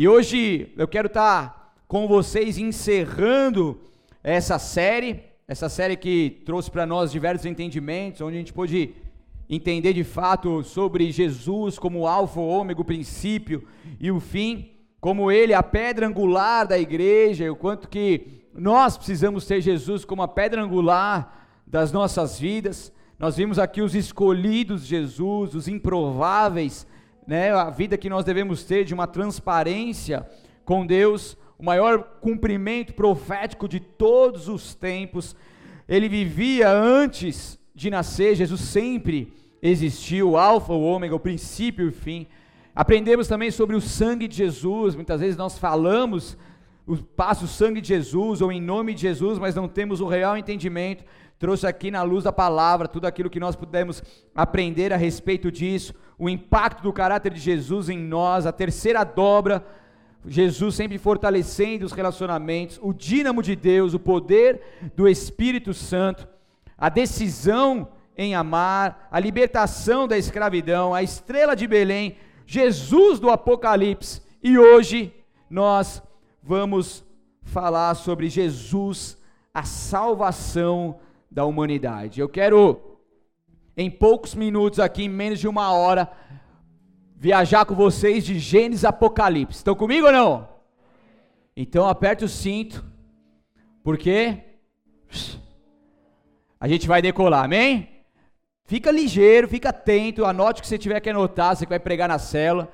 E hoje eu quero estar com vocês encerrando essa série, essa série que trouxe para nós diversos entendimentos, onde a gente pôde entender de fato sobre Jesus como alfa, ômega, o princípio e o fim, como ele a pedra angular da igreja, o quanto que nós precisamos ter Jesus como a pedra angular das nossas vidas. Nós vimos aqui os escolhidos Jesus, os improváveis, né, a vida que nós devemos ter de uma transparência com Deus, o maior cumprimento profético de todos os tempos. Ele vivia antes de nascer, Jesus sempre existiu, o alfa, o ômega, o princípio e o fim. Aprendemos também sobre o sangue de Jesus, muitas vezes nós falamos o passa o sangue de Jesus ou em nome de Jesus, mas não temos o real entendimento. Trouxe aqui na luz da palavra tudo aquilo que nós pudemos aprender a respeito disso o impacto do caráter de Jesus em nós, a terceira dobra, Jesus sempre fortalecendo os relacionamentos, o dínamo de Deus, o poder do Espírito Santo, a decisão em amar, a libertação da escravidão, a estrela de Belém, Jesus do Apocalipse. E hoje nós vamos falar sobre Jesus, a salvação da humanidade. Eu quero em poucos minutos aqui, em menos de uma hora, viajar com vocês de Gênesis Apocalipse. Estão comigo ou não? Então aperte o cinto, porque a gente vai decolar, amém? Fica ligeiro, fica atento, anote o que você tiver que anotar, você que vai pregar na cela,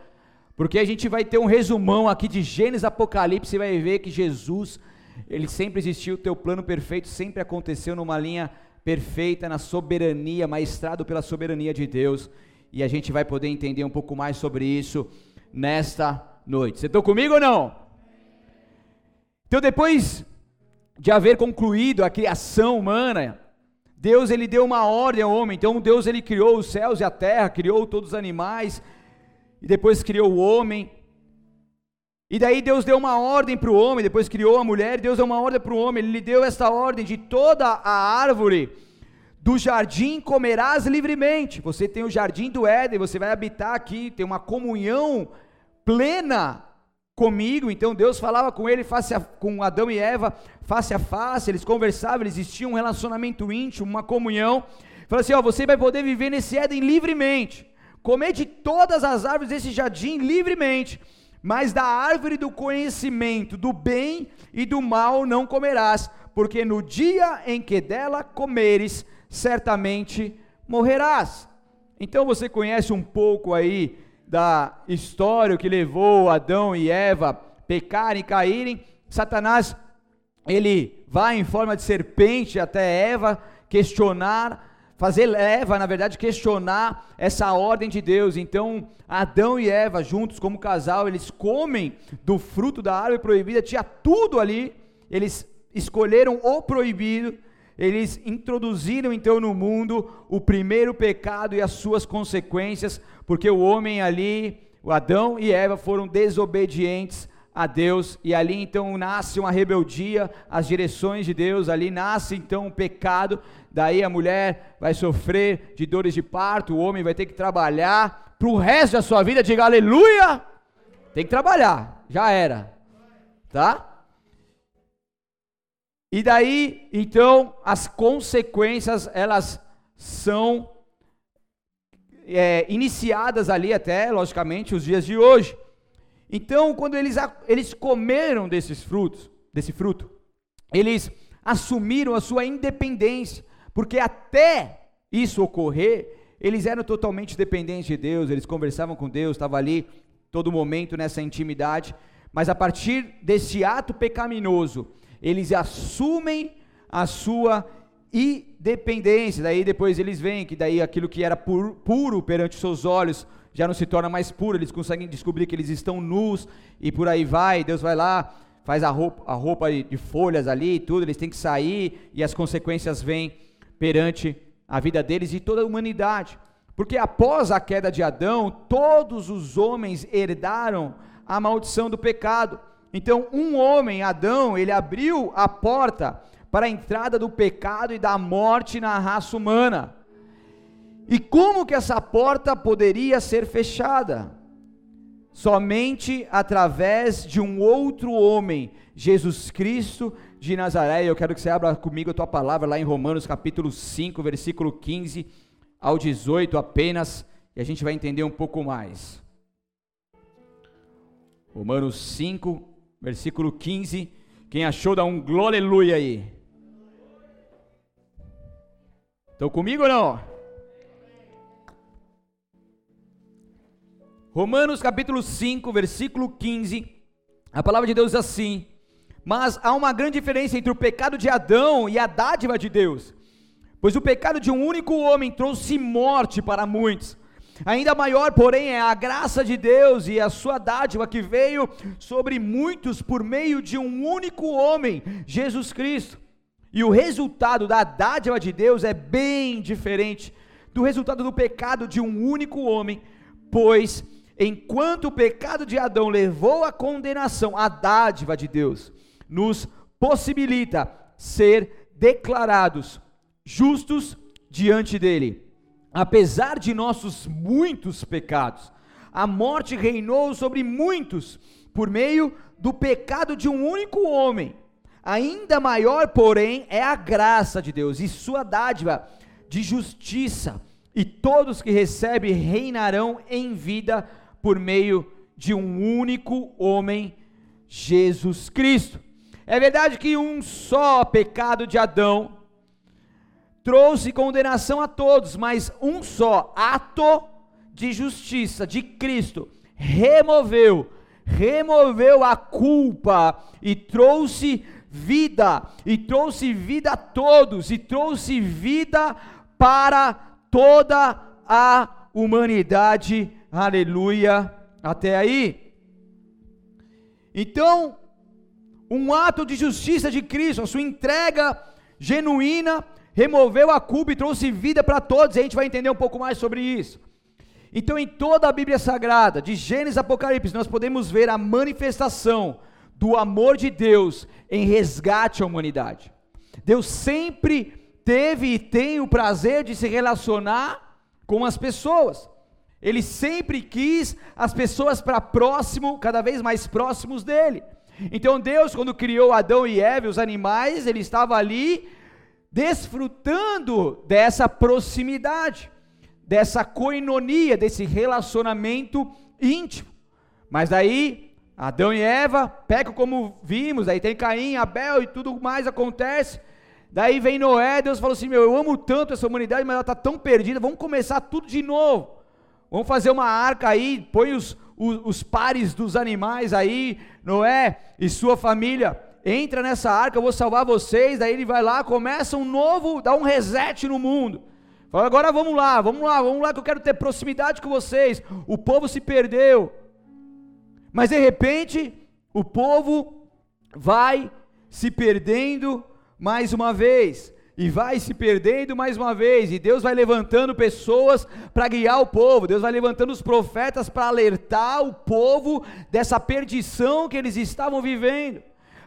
porque a gente vai ter um resumão aqui de Gênesis Apocalipse, você vai ver que Jesus, ele sempre existiu, o teu plano perfeito sempre aconteceu numa linha perfeita na soberania, maestrado pela soberania de Deus. E a gente vai poder entender um pouco mais sobre isso nesta noite. Você está comigo ou não? Então, depois de haver concluído a criação humana, Deus ele deu uma ordem ao homem. Então, Deus ele criou os céus e a terra, criou todos os animais, e depois criou o homem. E daí Deus deu uma ordem para o homem, depois criou a mulher, Deus deu uma ordem para o homem, ele lhe deu esta ordem de toda a árvore do jardim comerás livremente. Você tem o jardim do Éden, você vai habitar aqui, tem uma comunhão plena comigo. Então Deus falava com ele face a, com Adão e Eva face a face, eles conversavam, eles existiam um relacionamento íntimo, uma comunhão. Falou assim: ó, você vai poder viver nesse Éden livremente, comer de todas as árvores desse jardim livremente mas da árvore do conhecimento do bem e do mal não comerás, porque no dia em que dela comeres, certamente morrerás. Então você conhece um pouco aí da história que levou Adão e Eva pecarem e caírem. Satanás, ele vai em forma de serpente até Eva questionar fazer Eva, na verdade, questionar essa ordem de Deus. Então, Adão e Eva, juntos como casal, eles comem do fruto da árvore proibida, tinha tudo ali, eles escolheram o proibido, eles introduziram então no mundo o primeiro pecado e as suas consequências, porque o homem ali, o Adão e Eva foram desobedientes a Deus, e ali então nasce uma rebeldia às direções de Deus, ali nasce então o um pecado, daí a mulher vai sofrer de dores de parto, o homem vai ter que trabalhar para o resto da sua vida, diga aleluia, tem que trabalhar, já era, tá? E daí então as consequências elas são é, iniciadas ali até, logicamente, os dias de hoje. Então, quando eles, eles comeram desses frutos, desse fruto, eles assumiram a sua independência, porque até isso ocorrer, eles eram totalmente dependentes de Deus, eles conversavam com Deus, estavam ali todo momento nessa intimidade, mas a partir desse ato pecaminoso, eles assumem a sua independência, daí depois eles veem que daí aquilo que era puro, puro perante os seus olhos, já não se torna mais puro, eles conseguem descobrir que eles estão nus e por aí vai. Deus vai lá, faz a roupa, a roupa de folhas ali e tudo, eles têm que sair e as consequências vêm perante a vida deles e toda a humanidade. Porque após a queda de Adão, todos os homens herdaram a maldição do pecado. Então, um homem, Adão, ele abriu a porta para a entrada do pecado e da morte na raça humana. E como que essa porta poderia ser fechada? somente através de um outro homem, Jesus Cristo de Nazaré. Eu quero que você abra comigo a tua palavra lá em Romanos capítulo 5, versículo 15 ao 18 apenas, e a gente vai entender um pouco mais. Romanos 5, versículo 15. Quem achou, dá um glória aí. Estão comigo ou não? Romanos capítulo 5, versículo 15, a palavra de Deus diz assim: Mas há uma grande diferença entre o pecado de Adão e a dádiva de Deus, pois o pecado de um único homem trouxe morte para muitos. Ainda maior, porém, é a graça de Deus e a sua dádiva que veio sobre muitos por meio de um único homem, Jesus Cristo. E o resultado da dádiva de Deus é bem diferente do resultado do pecado de um único homem, pois enquanto o pecado de Adão levou à condenação, a dádiva de Deus nos possibilita ser declarados justos diante dele. Apesar de nossos muitos pecados, a morte reinou sobre muitos por meio do pecado de um único homem. Ainda maior, porém, é a graça de Deus e sua dádiva de justiça, e todos que recebem reinarão em vida por meio de um único homem, Jesus Cristo. É verdade que um só pecado de Adão trouxe condenação a todos, mas um só ato de justiça de Cristo removeu, removeu a culpa e trouxe vida, e trouxe vida a todos, e trouxe vida para toda a humanidade Aleluia. Até aí. Então, um ato de justiça de Cristo, a sua entrega genuína, removeu a culpa e trouxe vida para todos. E a gente vai entender um pouco mais sobre isso. Então, em toda a Bíblia Sagrada, de Gênesis a Apocalipse, nós podemos ver a manifestação do amor de Deus em resgate à humanidade. Deus sempre teve e tem o prazer de se relacionar com as pessoas. Ele sempre quis as pessoas para próximo, cada vez mais próximos dele. Então Deus, quando criou Adão e Eva, os animais, ele estava ali desfrutando dessa proximidade, dessa coinonia, desse relacionamento íntimo. Mas aí Adão e Eva pecam como vimos, aí tem Caim, Abel e tudo mais acontece. Daí vem Noé, Deus falou assim: Meu, eu amo tanto essa humanidade, mas ela está tão perdida, vamos começar tudo de novo. Vamos fazer uma arca aí, põe os, os, os pares dos animais aí, Noé e sua família, entra nessa arca, eu vou salvar vocês. Daí ele vai lá, começa um novo, dá um reset no mundo. Fala, agora vamos lá, vamos lá, vamos lá, que eu quero ter proximidade com vocês. O povo se perdeu. Mas de repente, o povo vai se perdendo mais uma vez e vai se perdendo mais uma vez, e Deus vai levantando pessoas para guiar o povo, Deus vai levantando os profetas para alertar o povo dessa perdição que eles estavam vivendo,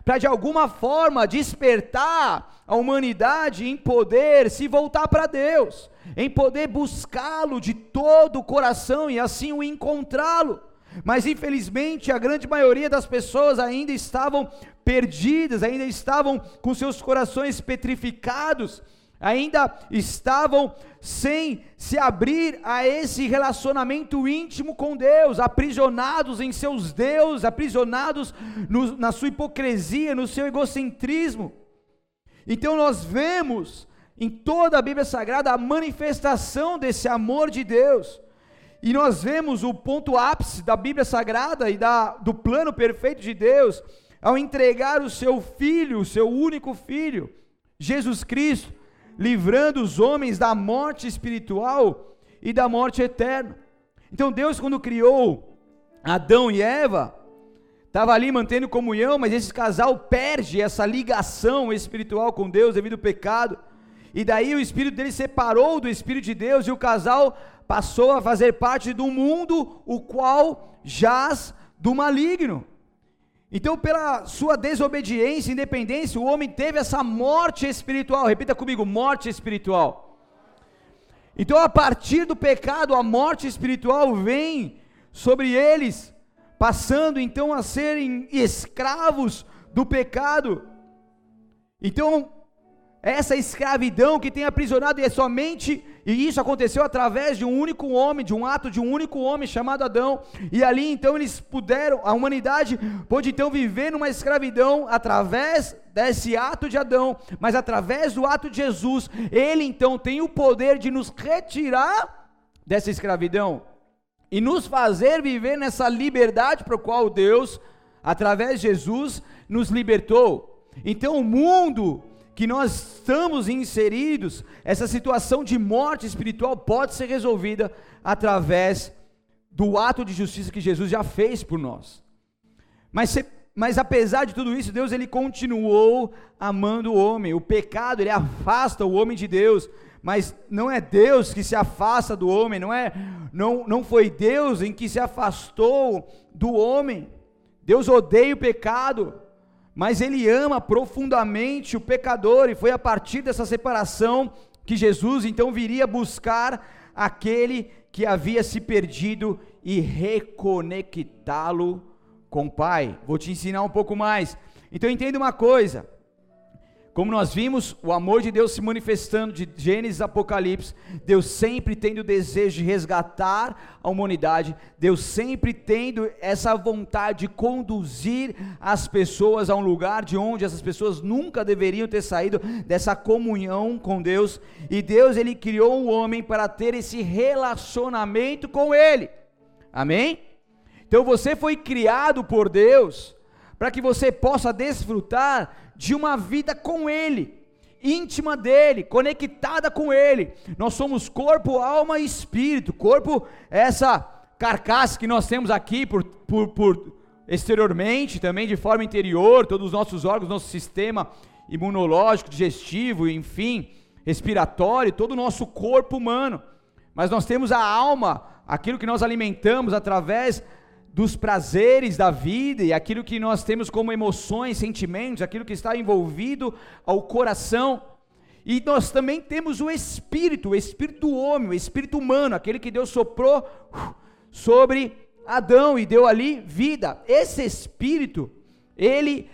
para de alguma forma despertar a humanidade em poder se voltar para Deus, em poder buscá-lo de todo o coração e assim o encontrá-lo. Mas infelizmente a grande maioria das pessoas ainda estavam perdidas, ainda estavam com seus corações petrificados, ainda estavam sem se abrir a esse relacionamento íntimo com Deus, aprisionados em seus deuses, aprisionados no, na sua hipocrisia, no seu egocentrismo. Então nós vemos em toda a Bíblia Sagrada a manifestação desse amor de Deus. E nós vemos o ponto ápice da Bíblia Sagrada e da, do plano perfeito de Deus, ao entregar o seu filho, o seu único filho, Jesus Cristo, livrando os homens da morte espiritual e da morte eterna. Então Deus, quando criou Adão e Eva, estava ali mantendo comunhão, mas esse casal perde essa ligação espiritual com Deus devido ao pecado. E daí o espírito dele separou do espírito de Deus e o casal passou a fazer parte do mundo o qual jaz do maligno. Então, pela sua desobediência, independência, o homem teve essa morte espiritual. Repita comigo: morte espiritual. Então, a partir do pecado, a morte espiritual vem sobre eles, passando então a serem escravos do pecado. Então, essa escravidão que tem aprisionado, e é somente, e isso aconteceu através de um único homem, de um ato de um único homem chamado Adão, e ali então eles puderam, a humanidade pôde então viver numa escravidão através desse ato de Adão, mas através do ato de Jesus, ele então tem o poder de nos retirar dessa escravidão e nos fazer viver nessa liberdade para a qual Deus, através de Jesus, nos libertou. Então o mundo que nós estamos inseridos, essa situação de morte espiritual pode ser resolvida através do ato de justiça que Jesus já fez por nós. Mas, mas apesar de tudo isso, Deus ele continuou amando o homem. O pecado ele afasta o homem de Deus, mas não é Deus que se afasta do homem, não é não, não foi Deus em que se afastou do homem. Deus odeia o pecado mas ele ama profundamente o pecador, e foi a partir dessa separação que Jesus então viria buscar aquele que havia se perdido e reconectá-lo com o Pai. Vou te ensinar um pouco mais. Então entenda uma coisa: como nós vimos, o amor de Deus se manifestando de Gênesis a Apocalipse, Deus sempre tendo o desejo de resgatar a humanidade, Deus sempre tendo essa vontade de conduzir as pessoas a um lugar de onde essas pessoas nunca deveriam ter saído dessa comunhão com Deus, e Deus ele criou o homem para ter esse relacionamento com ele. Amém? Então você foi criado por Deus para que você possa desfrutar de uma vida com Ele, íntima dele, conectada com Ele. Nós somos corpo, alma e espírito. Corpo, essa carcaça que nós temos aqui por, por, por exteriormente, também de forma interior, todos os nossos órgãos, nosso sistema imunológico, digestivo, enfim, respiratório, todo o nosso corpo humano. Mas nós temos a alma, aquilo que nós alimentamos através dos prazeres da vida e aquilo que nós temos como emoções, sentimentos, aquilo que está envolvido ao coração. E nós também temos o espírito, o espírito do homem, o espírito humano, aquele que Deus soprou uh, sobre Adão e deu ali vida. Esse espírito, ele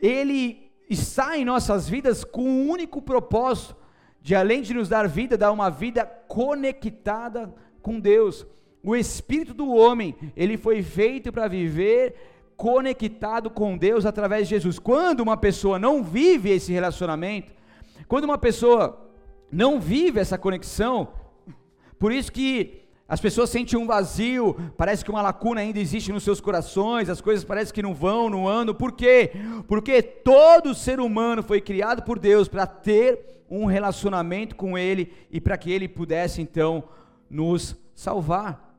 ele está em nossas vidas com um único propósito de além de nos dar vida, dar uma vida conectada com Deus. O espírito do homem, ele foi feito para viver conectado com Deus através de Jesus. Quando uma pessoa não vive esse relacionamento, quando uma pessoa não vive essa conexão, por isso que as pessoas sentem um vazio, parece que uma lacuna ainda existe nos seus corações, as coisas parecem que não vão, não andam. Por quê? Porque todo ser humano foi criado por Deus para ter um relacionamento com Ele e para que Ele pudesse então nos salvar.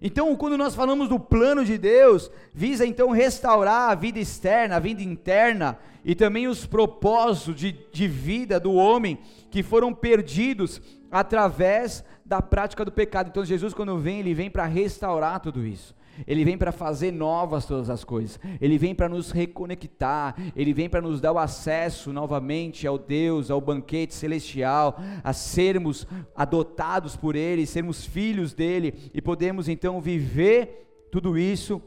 Então, quando nós falamos do plano de Deus, visa então restaurar a vida externa, a vida interna e também os propósitos de, de vida do homem que foram perdidos através da prática do pecado. Então, Jesus, quando vem, ele vem para restaurar tudo isso. Ele vem para fazer novas todas as coisas. Ele vem para nos reconectar. Ele vem para nos dar o acesso novamente ao Deus, ao banquete celestial, a sermos adotados por Ele, sermos filhos dele e podemos então viver tudo isso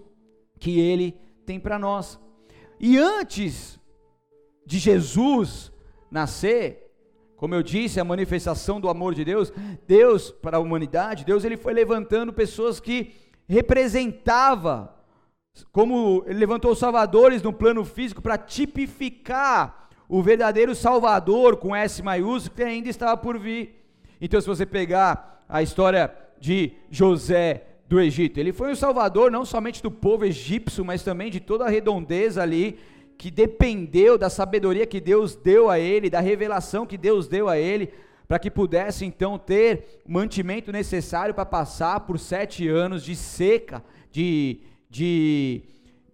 que Ele tem para nós. E antes de Jesus nascer, como eu disse, a manifestação do amor de Deus, Deus para a humanidade, Deus ele foi levantando pessoas que representava, como ele levantou os salvadores no plano físico para tipificar o verdadeiro Salvador com S maiúsculo que ainda estava por vir. Então, se você pegar a história de José do Egito, ele foi o Salvador não somente do povo egípcio, mas também de toda a redondeza ali que dependeu da sabedoria que Deus deu a ele, da revelação que Deus deu a ele para que pudesse então ter o mantimento necessário para passar por sete anos de seca, de, de,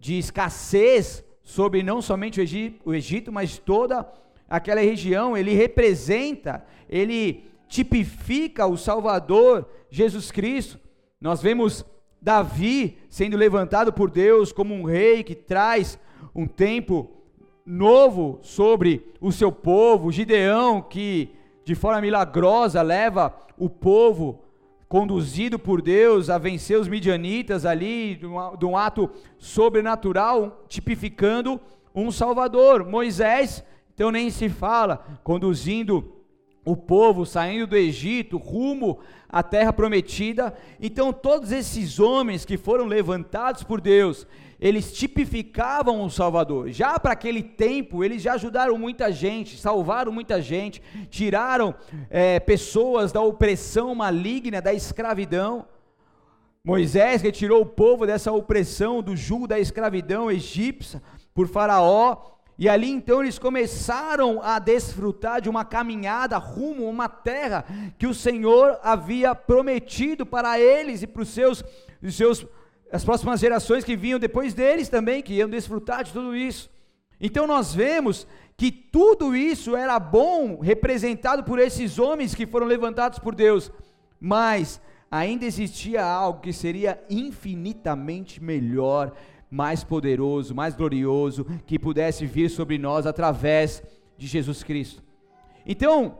de escassez sobre não somente o Egito, o Egito, mas toda aquela região. Ele representa, ele tipifica o Salvador, Jesus Cristo. Nós vemos Davi sendo levantado por Deus como um rei que traz um tempo novo sobre o seu povo, Gideão que de forma milagrosa leva o povo conduzido por Deus a vencer os midianitas ali, de um ato sobrenatural, tipificando um Salvador. Moisés, então nem se fala, conduzindo o povo saindo do Egito rumo à terra prometida. Então, todos esses homens que foram levantados por Deus, eles tipificavam o Salvador. Já para aquele tempo, eles já ajudaram muita gente, salvaram muita gente, tiraram é, pessoas da opressão maligna, da escravidão. Moisés retirou o povo dessa opressão, do jugo da escravidão egípcia por Faraó e ali então eles começaram a desfrutar de uma caminhada rumo a uma terra que o Senhor havia prometido para eles e para os seus, os seus as próximas gerações que vinham depois deles também, que iam desfrutar de tudo isso. Então nós vemos que tudo isso era bom, representado por esses homens que foram levantados por Deus, mas ainda existia algo que seria infinitamente melhor mais poderoso, mais glorioso, que pudesse vir sobre nós através de Jesus Cristo. Então,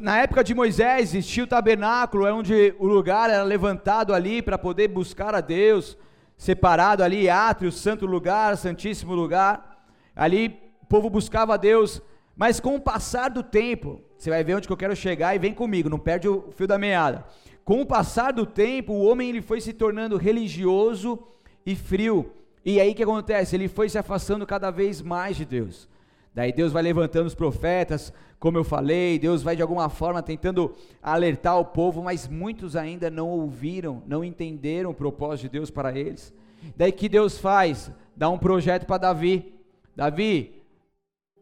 na época de Moisés existia o tabernáculo, é onde o lugar era levantado ali para poder buscar a Deus, separado ali, átrio, santo lugar, santíssimo lugar. Ali o povo buscava a Deus, mas com o passar do tempo, você vai ver onde que eu quero chegar e vem comigo, não perde o fio da meada. Com o passar do tempo, o homem ele foi se tornando religioso e frio. E aí o que acontece? Ele foi se afastando cada vez mais de Deus. Daí Deus vai levantando os profetas, como eu falei, Deus vai de alguma forma tentando alertar o povo, mas muitos ainda não ouviram, não entenderam o propósito de Deus para eles. Daí que Deus faz? Dá um projeto para Davi. Davi,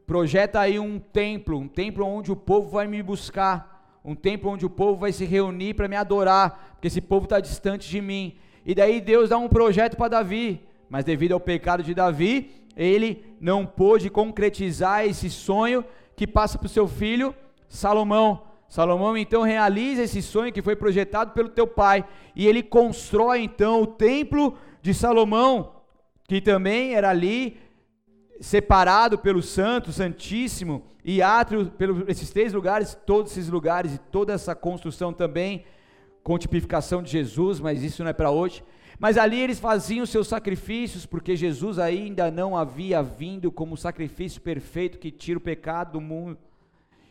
projeta aí um templo, um templo onde o povo vai me buscar, um templo onde o povo vai se reunir para me adorar, porque esse povo está distante de mim. E daí Deus dá um projeto para Davi, mas devido ao pecado de Davi, ele não pôde concretizar esse sonho que passa para o seu filho Salomão. Salomão então realiza esse sonho que foi projetado pelo teu pai, e ele constrói então o templo de Salomão, que também era ali separado pelo Santo, Santíssimo e átrio, pelos esses três lugares, todos esses lugares e toda essa construção também com tipificação de Jesus, mas isso não é para hoje. Mas ali eles faziam seus sacrifícios, porque Jesus ainda não havia vindo como sacrifício perfeito que tira o pecado do mundo.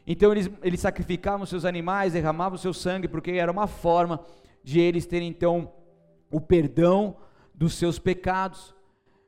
Então eles, eles sacrificavam seus animais, derramavam seu sangue, porque era uma forma de eles terem então o perdão dos seus pecados.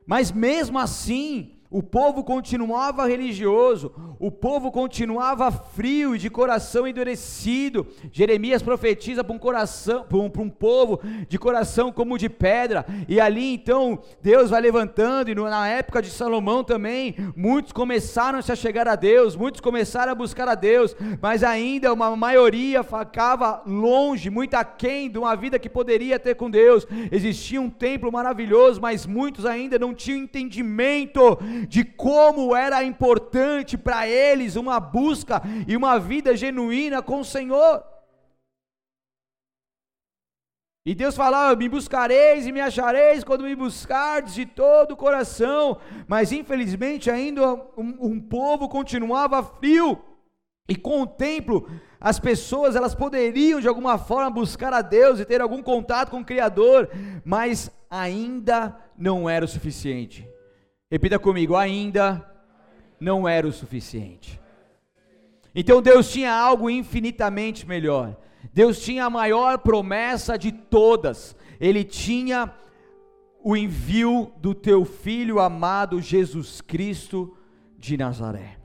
Mas mesmo assim, o povo continuava religioso, o povo continuava frio e de coração endurecido. Jeremias profetiza para um coração, para um, para um povo de coração como de pedra. E ali então Deus vai levantando e na época de Salomão também muitos começaram a se chegar a Deus, muitos começaram a buscar a Deus, mas ainda uma maioria ficava longe, muito aquém de uma vida que poderia ter com Deus. Existia um templo maravilhoso, mas muitos ainda não tinham entendimento de como era importante para eles uma busca e uma vida genuína com o Senhor. E Deus falava: Me buscareis e me achareis quando me buscardes de todo o coração. Mas infelizmente ainda um, um, povo continuava frio. E com o templo, as pessoas elas poderiam de alguma forma buscar a Deus e ter algum contato com o Criador, mas ainda não era o suficiente. Repita comigo: ainda não era o suficiente. Então Deus tinha algo infinitamente melhor. Deus tinha a maior promessa de todas. Ele tinha o envio do teu filho amado Jesus Cristo de Nazaré.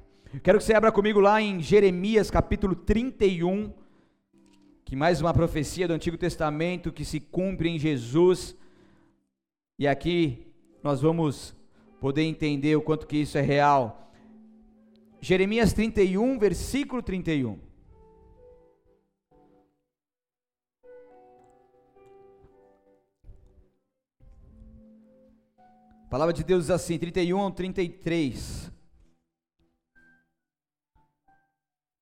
Quero que você abra comigo lá em Jeremias capítulo 31, que mais uma profecia do Antigo Testamento que se cumpre em Jesus. E aqui nós vamos poder entender o quanto que isso é real. Jeremias 31, versículo 31. A palavra de Deus diz assim, 31 ao 33.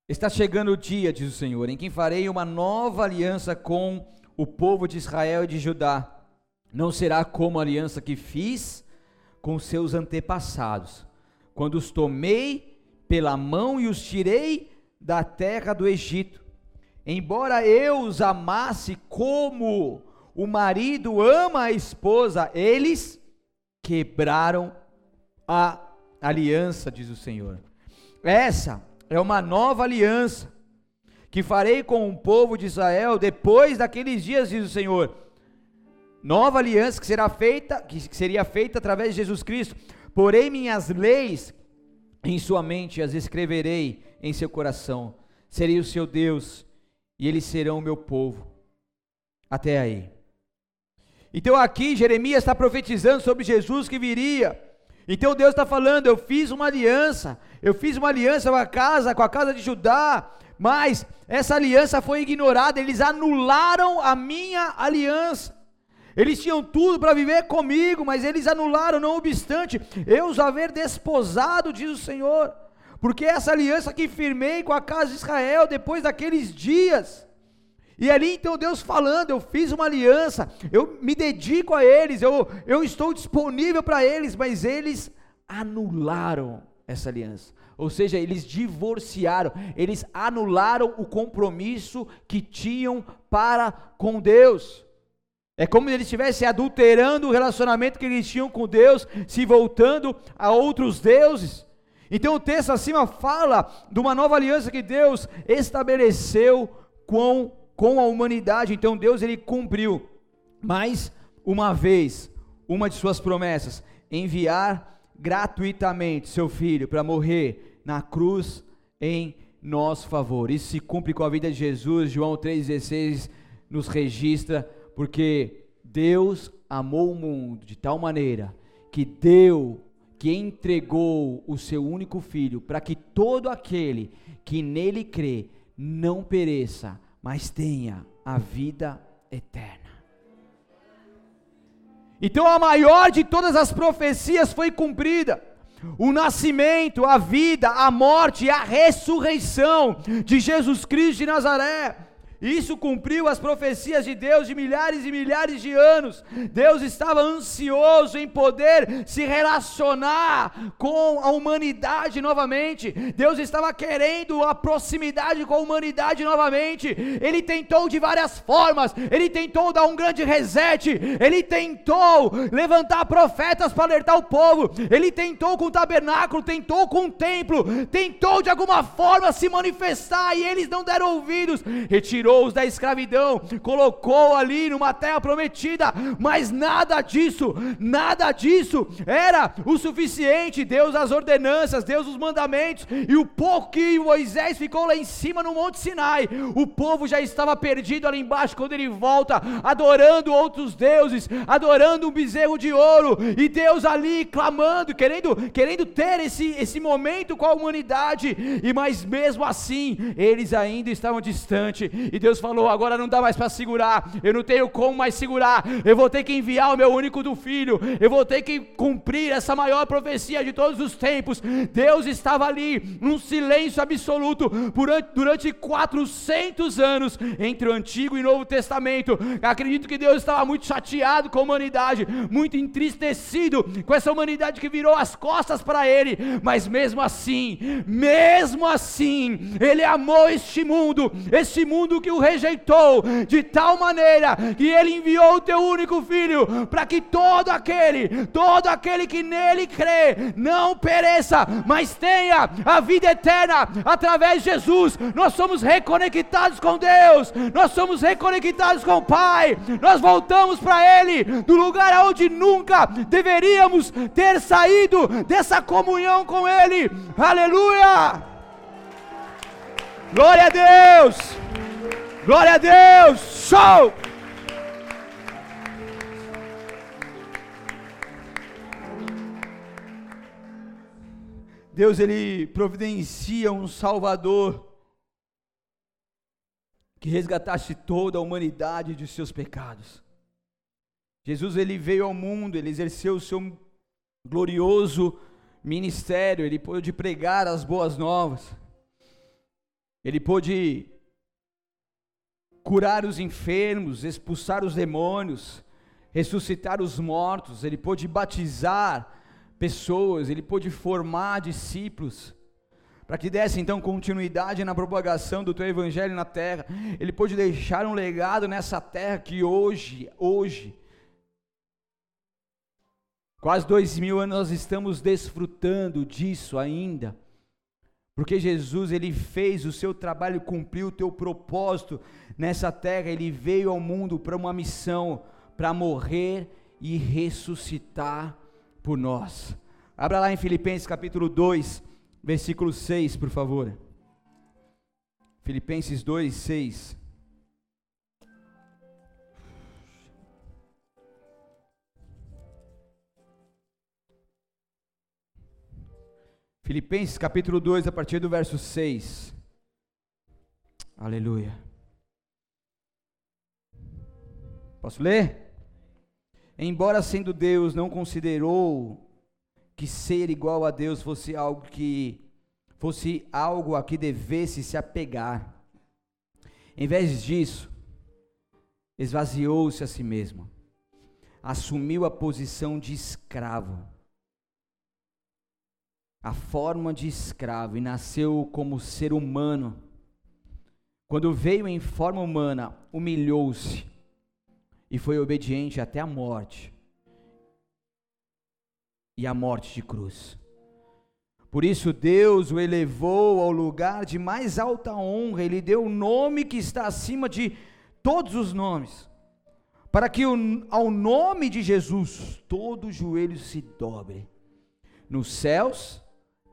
Está chegando o dia, diz o Senhor, em que farei uma nova aliança com o povo de Israel e de Judá. Não será como a aliança que fiz com seus antepassados, quando os tomei pela mão e os tirei da terra do Egito. embora eu os amasse como o marido ama a esposa, eles quebraram a aliança, diz o Senhor. Essa é uma nova aliança que farei com o povo de Israel depois daqueles dias, diz o Senhor. Nova aliança que será feita, que seria feita através de Jesus Cristo. Porém, minhas leis em sua mente as escreverei em seu coração. Serei o seu Deus e eles serão o meu povo. Até aí. Então aqui Jeremias está profetizando sobre Jesus que viria. Então Deus está falando: eu fiz uma aliança, eu fiz uma aliança com a casa, com a casa de Judá, mas essa aliança foi ignorada, eles anularam a minha aliança. Eles tinham tudo para viver comigo, mas eles anularam, não obstante, eu os haver desposado, diz o Senhor, porque essa aliança que firmei com a casa de Israel depois daqueles dias. E ali então Deus falando, eu fiz uma aliança, eu me dedico a eles, eu, eu estou disponível para eles, mas eles anularam essa aliança. Ou seja, eles divorciaram, eles anularam o compromisso que tinham para com Deus. É como se eles estivessem adulterando o relacionamento que eles tinham com Deus, se voltando a outros deuses. Então o texto acima fala de uma nova aliança que Deus estabeleceu com, com a humanidade. Então Deus ele cumpriu mais uma vez uma de suas promessas: enviar gratuitamente seu filho para morrer na cruz em nosso favor. Isso se cumpre com a vida de Jesus. João 3,16 nos registra porque Deus amou o mundo de tal maneira que deu, que entregou o seu único filho, para que todo aquele que nele crê não pereça, mas tenha a vida eterna. Então a maior de todas as profecias foi cumprida. O nascimento, a vida, a morte e a ressurreição de Jesus Cristo de Nazaré. Isso cumpriu as profecias de Deus de milhares e milhares de anos. Deus estava ansioso em poder se relacionar com a humanidade novamente. Deus estava querendo a proximidade com a humanidade novamente. Ele tentou de várias formas. Ele tentou dar um grande reset. Ele tentou levantar profetas para alertar o povo. Ele tentou com o tabernáculo, tentou com o templo, tentou de alguma forma se manifestar e eles não deram ouvidos. Retirou tirou-os da escravidão, colocou ali numa terra prometida, mas nada disso, nada disso era o suficiente. Deus as ordenanças, Deus os mandamentos, e o pouco que Moisés ficou lá em cima no Monte Sinai, o povo já estava perdido ali embaixo quando ele volta, adorando outros deuses, adorando um bezerro de ouro, e Deus ali clamando, querendo, querendo ter esse, esse momento com a humanidade, e mas mesmo assim, eles ainda estavam distantes, e Deus falou: agora não dá mais para segurar, eu não tenho como mais segurar, eu vou ter que enviar o meu único do filho, eu vou ter que cumprir essa maior profecia de todos os tempos. Deus estava ali, num silêncio absoluto, durante 400 anos, entre o Antigo e Novo Testamento. Acredito que Deus estava muito chateado com a humanidade, muito entristecido com essa humanidade que virou as costas para Ele, mas mesmo assim, mesmo assim, Ele amou este mundo, este mundo que o rejeitou de tal maneira que ele enviou o teu único filho para que todo aquele, todo aquele que nele crê, não pereça, mas tenha a vida eterna através de Jesus. Nós somos reconectados com Deus, nós somos reconectados com o Pai, nós voltamos para Ele do lugar onde nunca deveríamos ter saído dessa comunhão com Ele. Aleluia! Glória a Deus! Glória a Deus! Show! Deus ele providencia um Salvador que resgatasse toda a humanidade de seus pecados. Jesus ele veio ao mundo, ele exerceu o seu glorioso ministério, ele pôde pregar as boas novas. Ele pôde curar os enfermos, expulsar os demônios, ressuscitar os mortos, ele pôde batizar pessoas, ele pôde formar discípulos, para que desse então continuidade na propagação do teu evangelho na terra. Ele pôde deixar um legado nessa terra que hoje, hoje, quase dois mil anos nós estamos desfrutando disso ainda. Porque Jesus, ele fez o seu trabalho, cumpriu o teu propósito nessa terra, ele veio ao mundo para uma missão, para morrer e ressuscitar por nós. Abra lá em Filipenses capítulo 2, versículo 6, por favor. Filipenses 2, 6. Filipenses capítulo 2, a partir do verso 6. Aleluia. Posso ler? Embora sendo Deus, não considerou que ser igual a Deus fosse algo que fosse algo a que devesse se apegar. Em vez disso, esvaziou-se a si mesmo, assumiu a posição de escravo, a forma de escravo e nasceu como ser humano. Quando veio em forma humana, humilhou-se e foi obediente até a morte e a morte de cruz. Por isso Deus o elevou ao lugar de mais alta honra, ele deu o nome que está acima de todos os nomes, para que ao nome de Jesus todo joelho se dobre, nos céus,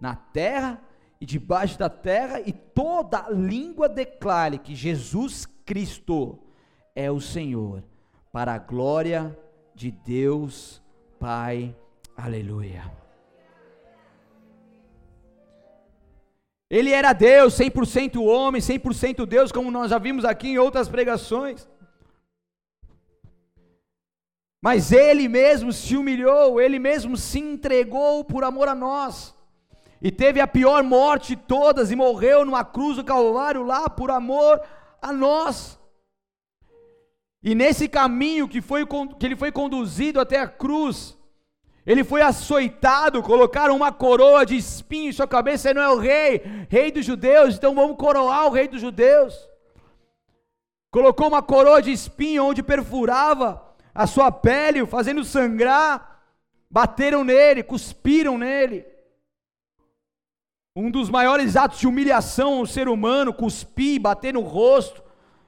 na terra e debaixo da terra, e toda língua declare que Jesus Cristo é o Senhor, para a glória de Deus Pai Aleluia. Ele era Deus, 100% homem, 100% Deus, como nós já vimos aqui em outras pregações. Mas ele mesmo se humilhou, ele mesmo se entregou por amor a nós. E teve a pior morte de todas e morreu numa cruz do Calvário lá por amor a nós. E nesse caminho que, foi, que ele foi conduzido até a cruz, ele foi açoitado, colocaram uma coroa de espinho em sua cabeça, ele não é o rei, rei dos judeus, então vamos coroar o rei dos judeus. Colocou uma coroa de espinho onde perfurava a sua pele, fazendo sangrar, bateram nele, cuspiram nele. Um dos maiores atos de humilhação ao ser humano, cuspir, bater no rosto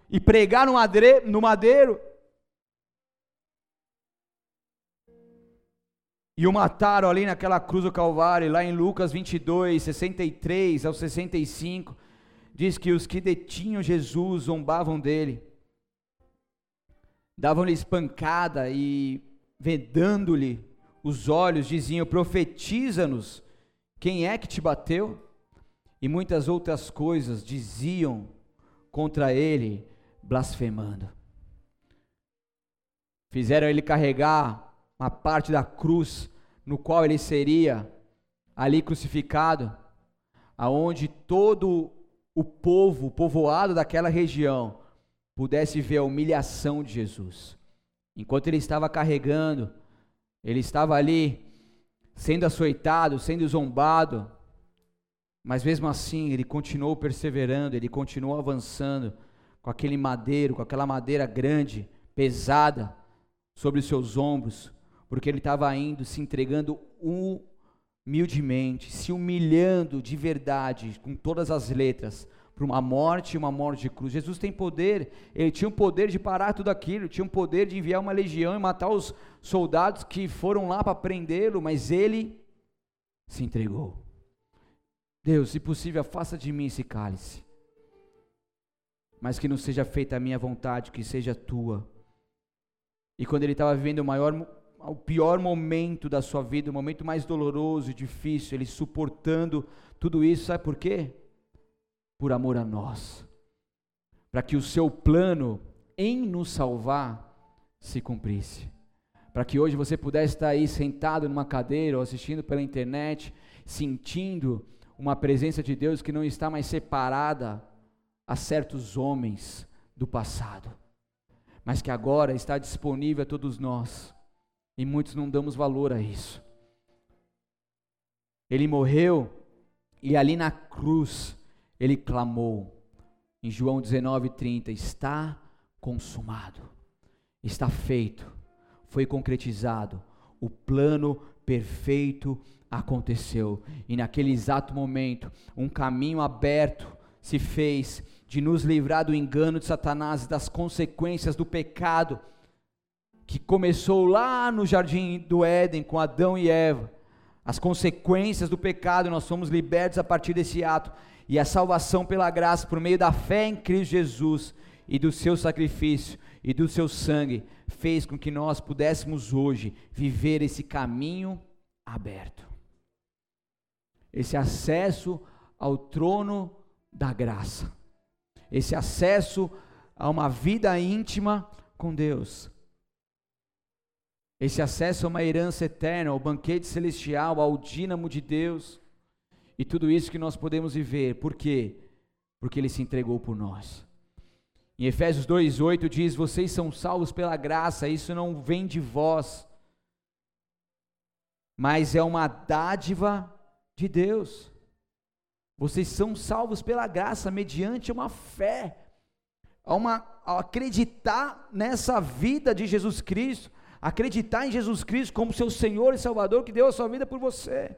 e pregar no madeiro. E o mataram ali naquela cruz do Calvário, lá em Lucas 22, 63 ao 65, diz que os que detinham Jesus zombavam dele, davam-lhe espancada e vedando-lhe os olhos, diziam: Profetiza-nos, quem é que te bateu? E muitas outras coisas diziam contra ele, blasfemando. Fizeram ele carregar uma parte da cruz no qual ele seria ali crucificado, aonde todo o povo, o povoado daquela região, pudesse ver a humilhação de Jesus. Enquanto ele estava carregando, ele estava ali sendo açoitado, sendo zombado, mas mesmo assim ele continuou perseverando, ele continuou avançando com aquele madeiro, com aquela madeira grande, pesada sobre os seus ombros, porque ele estava indo, se entregando humildemente, se humilhando de verdade, com todas as letras, para uma morte uma morte de cruz. Jesus tem poder, ele tinha o poder de parar tudo aquilo, tinha o poder de enviar uma legião e matar os soldados que foram lá para prendê-lo, mas ele se entregou. Deus, se possível, afasta de mim esse cálice, mas que não seja feita a minha vontade, que seja a tua. E quando ele estava vivendo o maior ao pior momento da sua vida, o momento mais doloroso e difícil, ele suportando tudo isso, sabe por quê? Por amor a nós. Para que o seu plano em nos salvar se cumprisse. Para que hoje você pudesse estar aí sentado numa cadeira ou assistindo pela internet, sentindo uma presença de Deus que não está mais separada a certos homens do passado, mas que agora está disponível a todos nós e muitos não damos valor a isso. Ele morreu E ali na cruz, ele clamou, em João 19:30, está consumado, está feito, foi concretizado, o plano perfeito aconteceu. E naquele exato momento, um caminho aberto se fez de nos livrar do engano de Satanás e das consequências do pecado que começou lá no jardim do Éden com Adão e Eva. As consequências do pecado, nós fomos libertos a partir desse ato e a salvação pela graça por meio da fé em Cristo Jesus e do seu sacrifício e do seu sangue fez com que nós pudéssemos hoje viver esse caminho aberto. Esse acesso ao trono da graça. Esse acesso a uma vida íntima com Deus. Esse acesso a uma herança eterna, ao banquete celestial, ao dínamo de Deus. E tudo isso que nós podemos viver. Por quê? Porque Ele se entregou por nós. Em Efésios 2,8 diz: Vocês são salvos pela graça, isso não vem de vós, mas é uma dádiva de Deus. Vocês são salvos pela graça, mediante uma fé, a uma, a acreditar nessa vida de Jesus Cristo, acreditar em Jesus Cristo como seu Senhor e Salvador que deu a sua vida por você.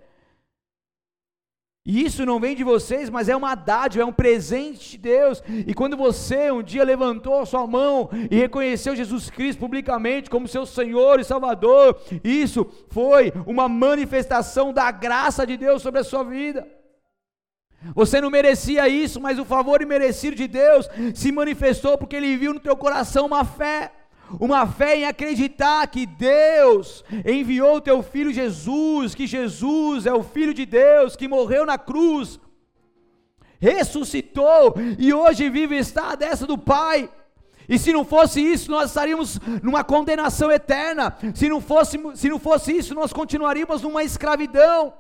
E isso não vem de vocês, mas é uma dádiva, é um presente de Deus. E quando você um dia levantou a sua mão e reconheceu Jesus Cristo publicamente como seu Senhor e Salvador, isso foi uma manifestação da graça de Deus sobre a sua vida. Você não merecia isso, mas o favor imerecido de Deus se manifestou porque Ele viu no teu coração uma fé uma fé em acreditar que Deus enviou o teu filho Jesus, que Jesus é o filho de Deus, que morreu na cruz, ressuscitou e hoje vive e está à destra do Pai. E se não fosse isso, nós estaríamos numa condenação eterna. Se não fosse, se não fosse isso, nós continuaríamos numa escravidão.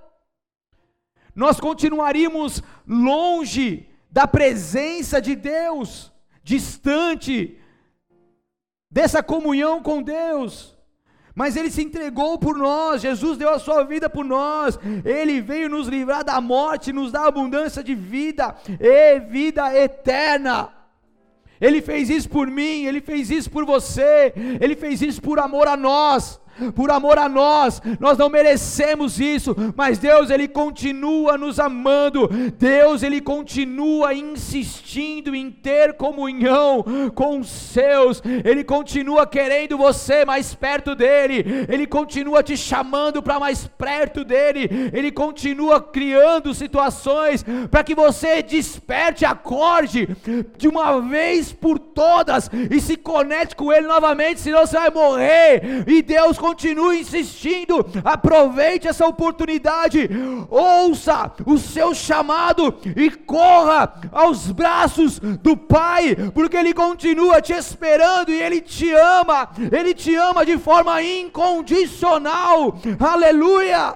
Nós continuaríamos longe da presença de Deus, distante dessa comunhão com Deus. Mas ele se entregou por nós, Jesus deu a sua vida por nós, ele veio nos livrar da morte, nos dar abundância de vida e vida eterna. Ele fez isso por mim, ele fez isso por você, ele fez isso por amor a nós por amor a nós, nós não merecemos isso, mas Deus ele continua nos amando, Deus ele continua insistindo em ter comunhão com os seus, ele continua querendo você mais perto dele, ele continua te chamando para mais perto dele, ele continua criando situações para que você desperte, acorde de uma vez por todas e se conecte com ele novamente, senão você vai morrer, e Deus continue insistindo, aproveite essa oportunidade, ouça o seu chamado e corra aos braços do Pai, porque Ele continua te esperando e Ele te ama, Ele te ama de forma incondicional, aleluia!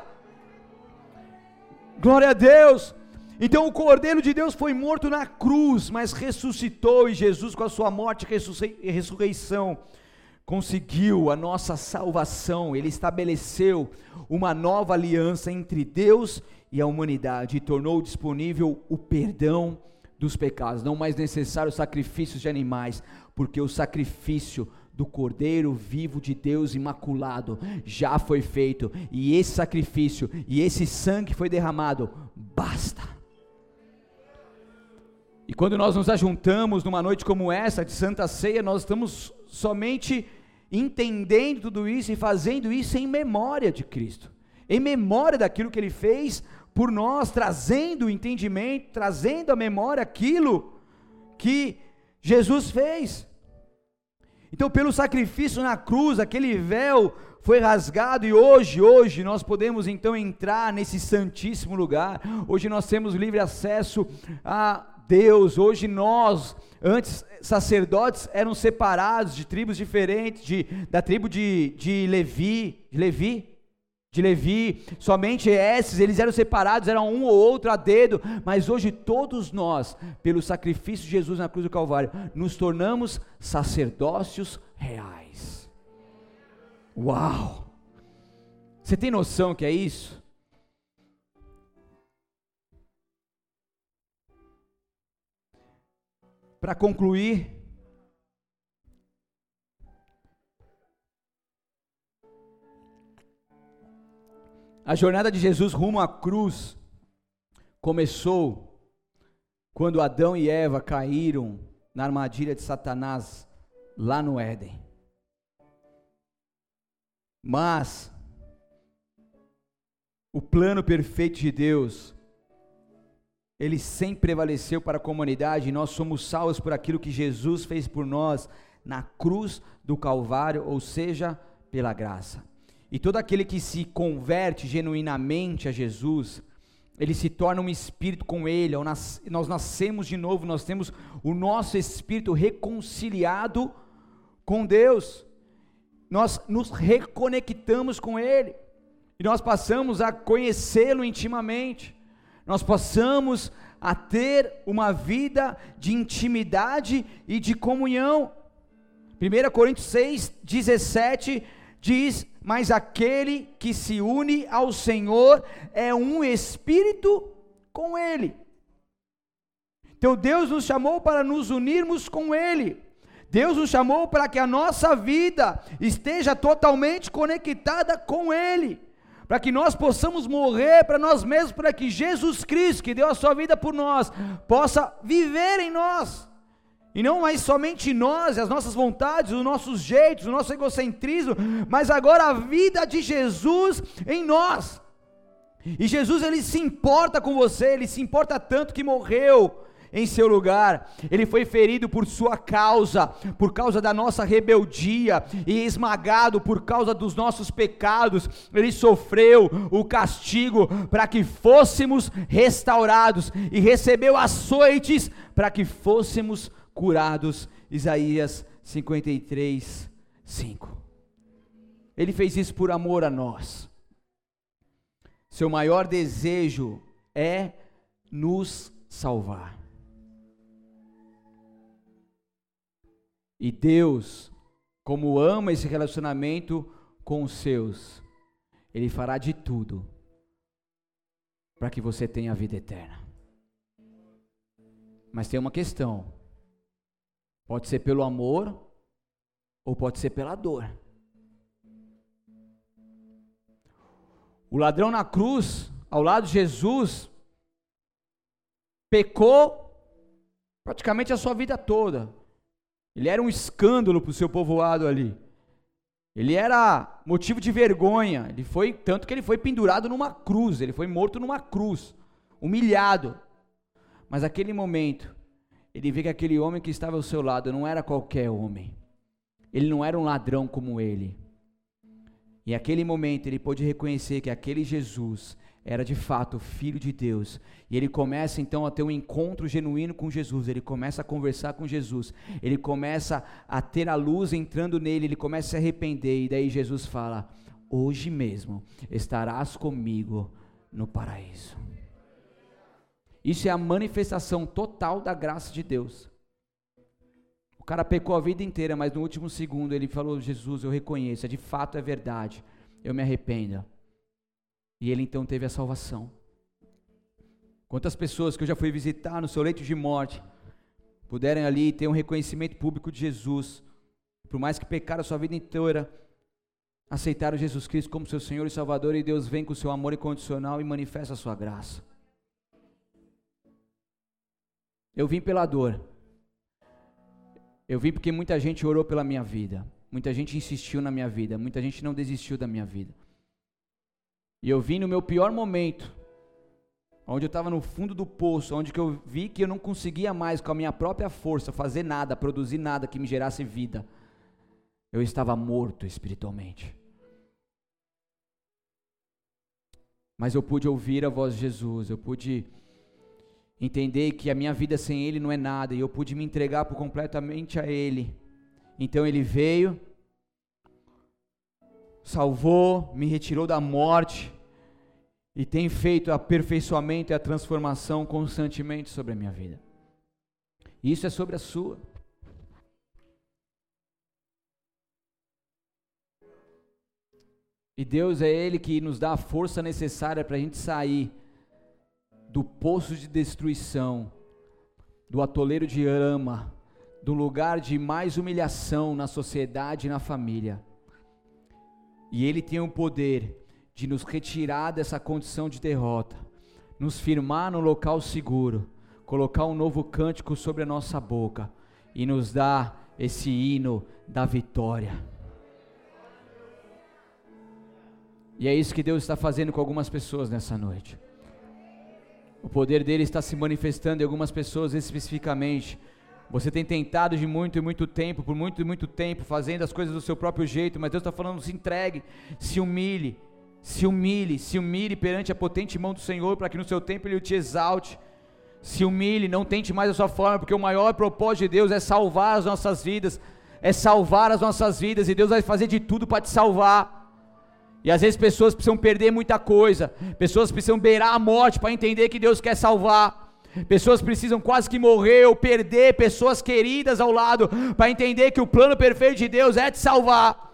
Glória a Deus! Então o Cordeiro de Deus foi morto na cruz, mas ressuscitou, e Jesus, com a sua morte e ressurreição, conseguiu a nossa salvação, ele estabeleceu uma nova aliança entre Deus e a humanidade e tornou disponível o perdão dos pecados, não mais necessário sacrifícios de animais, porque o sacrifício do Cordeiro vivo de Deus imaculado já foi feito, e esse sacrifício e esse sangue foi derramado, basta. E quando nós nos ajuntamos numa noite como essa de Santa Ceia, nós estamos somente entendendo tudo isso e fazendo isso em memória de Cristo, em memória daquilo que Ele fez por nós, trazendo o entendimento, trazendo à memória aquilo que Jesus fez. Então, pelo sacrifício na cruz, aquele véu foi rasgado e hoje, hoje nós podemos então entrar nesse santíssimo lugar. Hoje nós temos livre acesso a Deus. Hoje nós, antes sacerdotes eram separados de tribos diferentes, de, da tribo de, de Levi, de Levi, de Levi, somente esses, eles eram separados, eram um ou outro a dedo, mas hoje todos nós, pelo sacrifício de Jesus na cruz do Calvário, nos tornamos sacerdócios reais. Uau! Você tem noção que é isso? Para concluir, a jornada de Jesus rumo à cruz começou quando Adão e Eva caíram na armadilha de Satanás lá no Éden. Mas o plano perfeito de Deus, ele sempre prevaleceu para a comunidade nós somos salvos por aquilo que Jesus fez por nós na cruz do Calvário, ou seja, pela graça. E todo aquele que se converte genuinamente a Jesus, ele se torna um espírito com ele, nós nascemos de novo, nós temos o nosso espírito reconciliado com Deus, nós nos reconectamos com Ele, e nós passamos a conhecê-lo intimamente, nós passamos a ter uma vida de intimidade e de comunhão. 1 Coríntios 6, 17 diz: Mas aquele que se une ao Senhor é um espírito com Ele. Então Deus nos chamou para nos unirmos com Ele. Deus nos chamou para que a nossa vida esteja totalmente conectada com Ele, para que nós possamos morrer para nós mesmos, para que Jesus Cristo, que deu a sua vida por nós, possa viver em nós. E não mais somente nós, as nossas vontades, os nossos jeitos, o nosso egocentrismo, mas agora a vida de Jesus em nós. E Jesus ele se importa com você, ele se importa tanto que morreu em seu lugar. Ele foi ferido por sua causa, por causa da nossa rebeldia, e esmagado por causa dos nossos pecados. Ele sofreu o castigo para que fôssemos restaurados, e recebeu açoites para que fôssemos curados. Isaías 53, 5. Ele fez isso por amor a nós. Seu maior desejo é nos salvar. E Deus, como ama esse relacionamento com os seus, Ele fará de tudo para que você tenha a vida eterna. Mas tem uma questão: pode ser pelo amor ou pode ser pela dor. O ladrão na cruz, ao lado de Jesus, pecou praticamente a sua vida toda. Ele era um escândalo para o seu povoado ali. Ele era motivo de vergonha. Ele foi tanto que ele foi pendurado numa cruz. Ele foi morto numa cruz, humilhado. Mas naquele momento, ele vê que aquele homem que estava ao seu lado não era qualquer homem. Ele não era um ladrão como ele. E naquele momento ele pôde reconhecer que aquele Jesus era de fato filho de Deus. E ele começa então a ter um encontro genuíno com Jesus, ele começa a conversar com Jesus, ele começa a ter a luz entrando nele, ele começa a se arrepender, e daí Jesus fala: Hoje mesmo estarás comigo no paraíso. Isso é a manifestação total da graça de Deus. O cara pecou a vida inteira, mas no último segundo ele falou: Jesus, eu reconheço, é de fato é verdade, eu me arrependo. E ele então teve a salvação. Quantas pessoas que eu já fui visitar no seu leito de morte puderam ali ter um reconhecimento público de Jesus, por mais que pecaram a sua vida inteira, aceitaram Jesus Cristo como seu Senhor e Salvador, e Deus vem com seu amor incondicional e manifesta a sua graça. Eu vim pela dor. Eu vim porque muita gente orou pela minha vida. Muita gente insistiu na minha vida. Muita gente não desistiu da minha vida. E eu vim no meu pior momento, onde eu estava no fundo do poço, onde que eu vi que eu não conseguia mais com a minha própria força fazer nada, produzir nada que me gerasse vida. Eu estava morto espiritualmente. Mas eu pude ouvir a voz de Jesus, eu pude entender que a minha vida sem Ele não é nada, e eu pude me entregar completamente a Ele. Então Ele veio, salvou, me retirou da morte e tem feito aperfeiçoamento e a transformação constantemente sobre a minha vida. Isso é sobre a sua. E Deus é Ele que nos dá a força necessária para a gente sair do poço de destruição do atoleiro de lama, do lugar de mais humilhação na sociedade e na família. E Ele tem o poder de nos retirar dessa condição de derrota, nos firmar no local seguro, colocar um novo cântico sobre a nossa boca e nos dar esse hino da vitória. E é isso que Deus está fazendo com algumas pessoas nessa noite. O poder dele está se manifestando em algumas pessoas especificamente. Você tem tentado de muito e muito tempo, por muito e muito tempo, fazendo as coisas do seu próprio jeito, mas Deus está falando: se entregue, se humilhe, se humilhe, se humilhe perante a potente mão do Senhor, para que no seu tempo Ele te exalte. Se humilhe, não tente mais a sua forma, porque o maior propósito de Deus é salvar as nossas vidas, é salvar as nossas vidas, e Deus vai fazer de tudo para te salvar. E às vezes pessoas precisam perder muita coisa, pessoas precisam beirar a morte para entender que Deus quer salvar. Pessoas precisam quase que morrer ou perder pessoas queridas ao lado para entender que o plano perfeito de Deus é te salvar.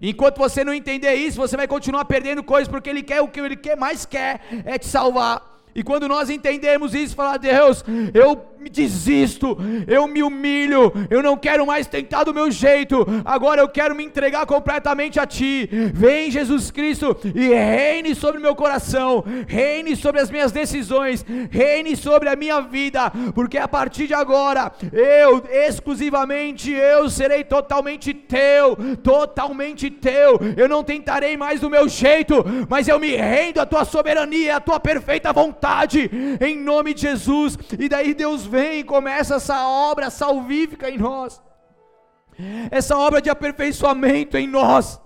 Enquanto você não entender isso, você vai continuar perdendo coisas porque ele quer o que ele quer mais quer é te salvar. E quando nós entendemos isso, falar, Deus, eu me desisto, eu me humilho, eu não quero mais tentar do meu jeito, agora eu quero me entregar completamente a Ti. Vem, Jesus Cristo, e reine sobre meu coração, reine sobre as minhas decisões, reine sobre a minha vida, porque a partir de agora, eu, exclusivamente eu, serei totalmente Teu, totalmente Teu. Eu não tentarei mais do meu jeito, mas eu me rendo à Tua soberania, à Tua perfeita vontade, em nome de Jesus. E daí Deus vem e começa essa obra salvífica em nós, essa obra de aperfeiçoamento em nós.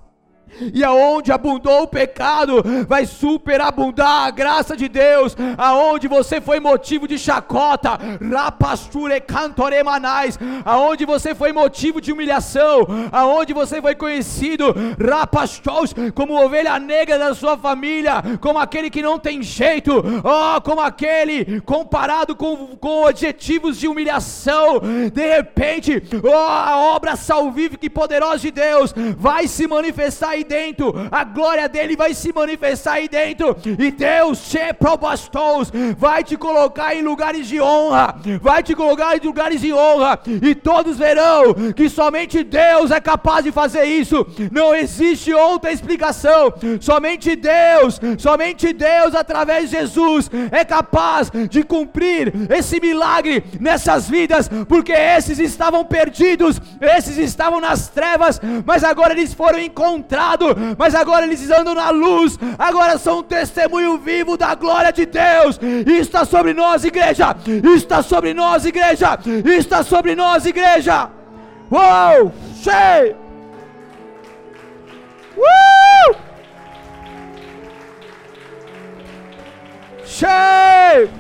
E aonde abundou o pecado, vai superabundar a graça de Deus. Aonde você foi motivo de chacota, rapasture cantoremanais. Aonde você foi motivo de humilhação, aonde você foi conhecido, rapastos, como ovelha negra da sua família, como aquele que não tem jeito, oh, como aquele comparado com, com objetivos de humilhação. De repente, oh, a obra salvífica e poderosa de Deus vai se manifestar aí dentro, a glória dele vai se manifestar aí dentro, e Deus te probastos, vai te colocar em lugares de honra, vai te colocar em lugares de honra, e todos verão que somente Deus é capaz de fazer isso, não existe outra explicação, somente Deus, somente Deus através de Jesus é capaz de cumprir esse milagre nessas vidas, porque esses estavam perdidos, esses estavam nas trevas, mas agora eles foram encontrados mas agora eles andam na luz, agora são um testemunho vivo da glória de Deus. E está sobre nós, igreja. Está sobre nós, igreja. Está sobre nós, igreja. Uou! Cheio! Uh! Cheio!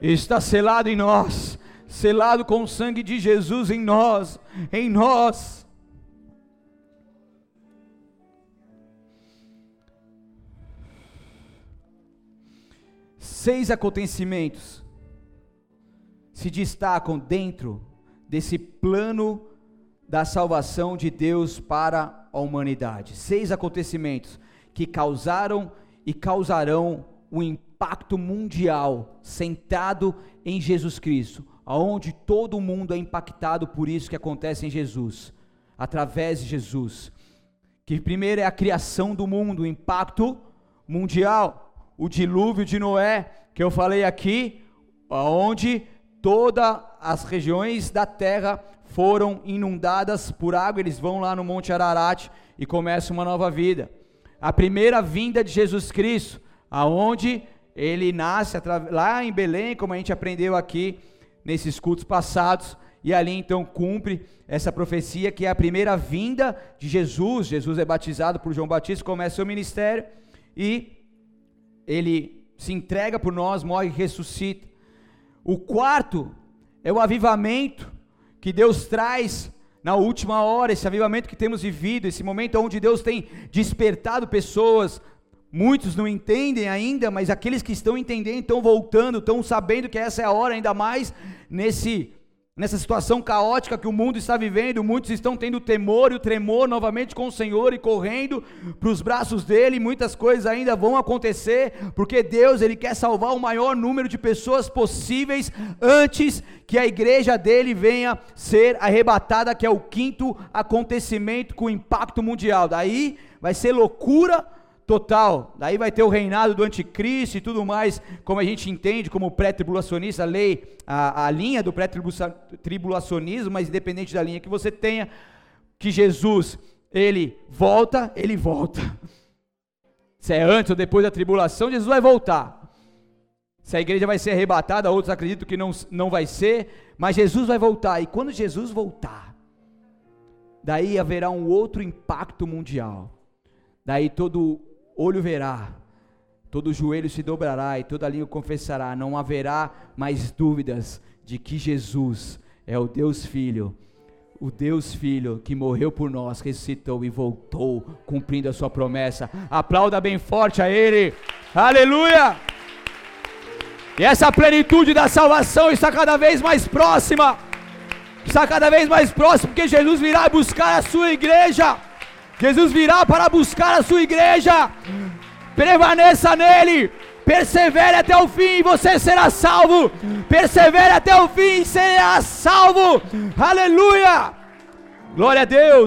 Está selado em nós selado com o sangue de Jesus em nós, em nós. Seis acontecimentos se destacam dentro desse plano da salvação de Deus para a humanidade. Seis acontecimentos que causaram e causarão um impacto mundial centrado em Jesus Cristo, aonde todo mundo é impactado por isso que acontece em Jesus, através de Jesus. Que primeiro é a criação do mundo, o impacto mundial, o dilúvio de Noé, que eu falei aqui, aonde todas as regiões da terra foram inundadas por água, eles vão lá no Monte Ararat e começam uma nova vida. A primeira vinda de Jesus Cristo, aonde ele nasce lá em Belém, como a gente aprendeu aqui, nesses cultos passados, e ali então cumpre essa profecia que é a primeira vinda de Jesus. Jesus é batizado por João Batista, começa seu ministério e ele se entrega por nós, morre e ressuscita. O quarto é o avivamento que Deus traz na última hora, esse avivamento que temos vivido, esse momento onde Deus tem despertado pessoas Muitos não entendem ainda, mas aqueles que estão entendendo estão voltando, estão sabendo que essa é a hora, ainda mais nesse, nessa situação caótica que o mundo está vivendo, muitos estão tendo temor e o tremor novamente com o Senhor e correndo para os braços dele, muitas coisas ainda vão acontecer, porque Deus ele quer salvar o maior número de pessoas possíveis antes que a igreja dele venha ser arrebatada, que é o quinto acontecimento com impacto mundial. Daí vai ser loucura total. Daí vai ter o reinado do anticristo e tudo mais, como a gente entende, como pré-tribulacionista, a lei, a, a linha do pré-tribulacionismo, mas independente da linha que você tenha, que Jesus, ele volta, ele volta. Se é antes ou depois da tribulação, Jesus vai voltar. Se a igreja vai ser arrebatada, outros acreditam que não, não vai ser, mas Jesus vai voltar. E quando Jesus voltar, daí haverá um outro impacto mundial. Daí todo olho verá, todo joelho se dobrará e toda língua confessará, não haverá mais dúvidas de que Jesus é o Deus Filho, o Deus Filho que morreu por nós, ressuscitou e voltou, cumprindo a sua promessa. Aplauda bem forte a Ele, aleluia! E essa plenitude da salvação está cada vez mais próxima, está cada vez mais próxima, porque Jesus virá buscar a sua igreja. Jesus virá para buscar a sua igreja. Permaneça nele. Persevere até o fim e você será salvo. Persevere até o fim e será salvo. Aleluia. Glória a Deus.